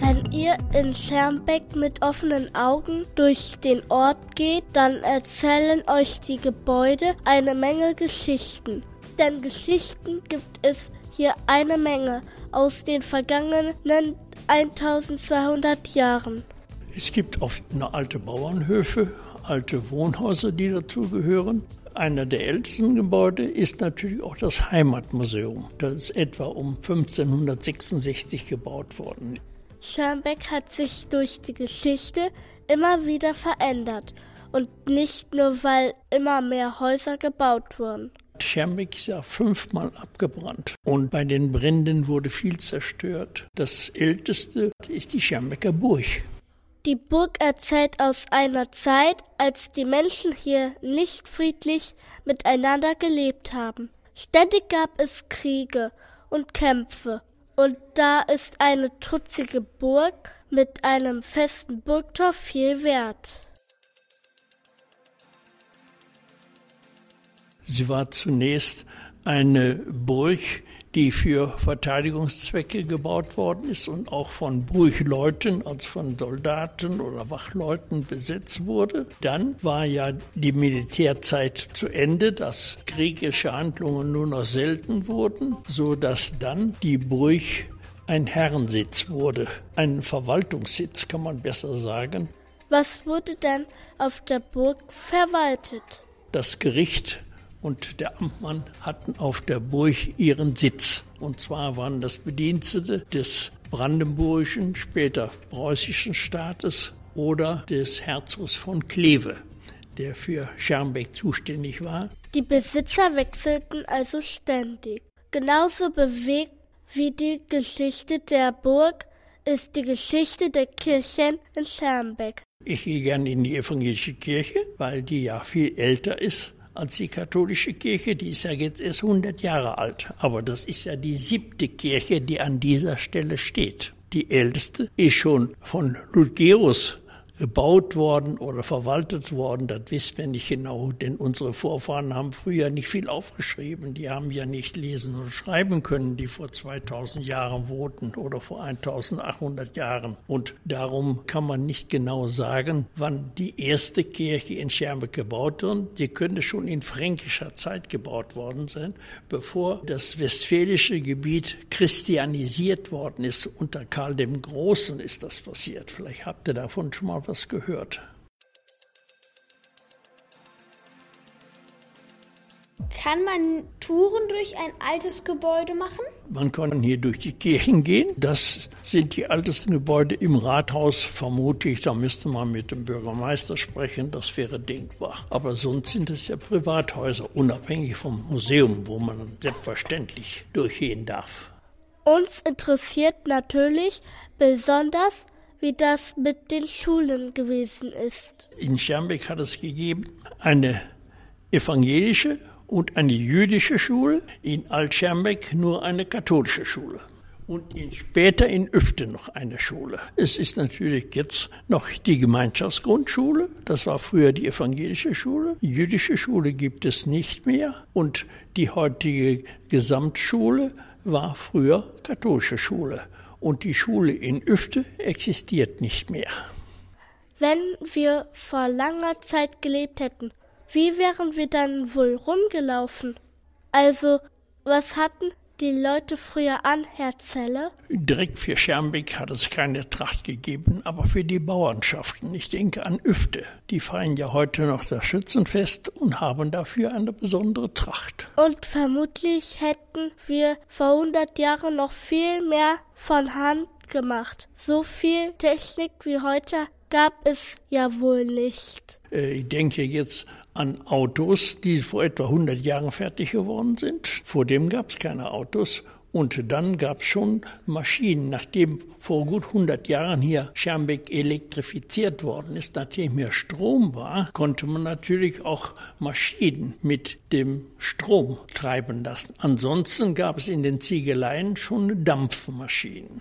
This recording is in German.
Wenn ihr in Schermbeck mit offenen Augen durch den Ort geht, dann erzählen euch die Gebäude eine Menge Geschichten. Denn Geschichten gibt es hier eine Menge aus den vergangenen 1200 Jahren. Es gibt oft alte Bauernhöfe, alte Wohnhäuser, die dazugehören. Einer der ältesten Gebäude ist natürlich auch das Heimatmuseum. Das ist etwa um 1566 gebaut worden. Schermbeck hat sich durch die Geschichte immer wieder verändert. Und nicht nur, weil immer mehr Häuser gebaut wurden. Schermbeck ist ja fünfmal abgebrannt und bei den Bränden wurde viel zerstört. Das älteste ist die Schermbecker Burg. Die Burg erzählt aus einer Zeit, als die Menschen hier nicht friedlich miteinander gelebt haben. Ständig gab es Kriege und Kämpfe. Und da ist eine trutzige Burg mit einem festen Burgtor viel wert. Sie war zunächst eine Burg, die für Verteidigungszwecke gebaut worden ist und auch von Burgleuten, also von Soldaten oder Wachleuten besetzt wurde. Dann war ja die Militärzeit zu Ende, dass kriegerische Handlungen nur noch selten wurden, so dass dann die Burg ein Herrensitz wurde, ein Verwaltungssitz, kann man besser sagen. Was wurde denn auf der Burg verwaltet? Das Gericht und der Amtmann hatten auf der Burg ihren Sitz. Und zwar waren das Bedienstete des brandenburgischen, später preußischen Staates oder des Herzogs von Kleve, der für Schermbeck zuständig war. Die Besitzer wechselten also ständig. Genauso bewegt wie die Geschichte der Burg ist die Geschichte der Kirchen in Schermbeck. Ich gehe gerne in die evangelische Kirche, weil die ja viel älter ist als die katholische Kirche. Die ist ja jetzt erst 100 Jahre alt. Aber das ist ja die siebte Kirche, die an dieser Stelle steht. Die älteste ist schon von Ludgerus gebaut worden oder verwaltet worden, das wissen wir nicht genau, denn unsere Vorfahren haben früher nicht viel aufgeschrieben. Die haben ja nicht lesen und schreiben können, die vor 2000 Jahren wohnten oder vor 1800 Jahren. Und darum kann man nicht genau sagen, wann die erste Kirche in Schermbeck gebaut wurde. Sie könnte schon in fränkischer Zeit gebaut worden sein, bevor das westfälische Gebiet christianisiert worden ist. Unter Karl dem Großen ist das passiert. Vielleicht habt ihr davon schon mal was was gehört. Kann man Touren durch ein altes Gebäude machen? Man kann hier durch die Kirchen gehen. Das sind die ältesten Gebäude im Rathaus, vermute ich. Da müsste man mit dem Bürgermeister sprechen. Das wäre denkbar. Aber sonst sind es ja Privathäuser, unabhängig vom Museum, wo man selbstverständlich durchgehen darf. Uns interessiert natürlich besonders, wie das mit den Schulen gewesen ist. In Schermbeck hat es gegeben eine evangelische und eine jüdische Schule, in Altschermbeck nur eine katholische Schule und in, später in Öfte noch eine Schule. Es ist natürlich jetzt noch die Gemeinschaftsgrundschule, das war früher die evangelische Schule. Die jüdische Schule gibt es nicht mehr und die heutige Gesamtschule war früher katholische Schule und die Schule in Üfte existiert nicht mehr. Wenn wir vor langer Zeit gelebt hätten, wie wären wir dann wohl rumgelaufen? Also, was hatten die Leute früher an, Herr Zelle? Direkt für Schermbeck hat es keine Tracht gegeben, aber für die Bauernschaften. Ich denke an Üfte. Die feiern ja heute noch das Schützenfest und haben dafür eine besondere Tracht. Und vermutlich hätten wir vor 100 Jahren noch viel mehr von Hand gemacht. So viel Technik wie heute gab es ja wohl nicht. Äh, ich denke jetzt an Autos, die vor etwa 100 Jahren fertig geworden sind. Vor dem gab es keine Autos. Und dann gab es schon Maschinen. Nachdem vor gut 100 Jahren hier Schermbeck elektrifiziert worden ist, nachdem hier Strom war, konnte man natürlich auch Maschinen mit dem Strom treiben lassen. Ansonsten gab es in den Ziegeleien schon Dampfmaschinen.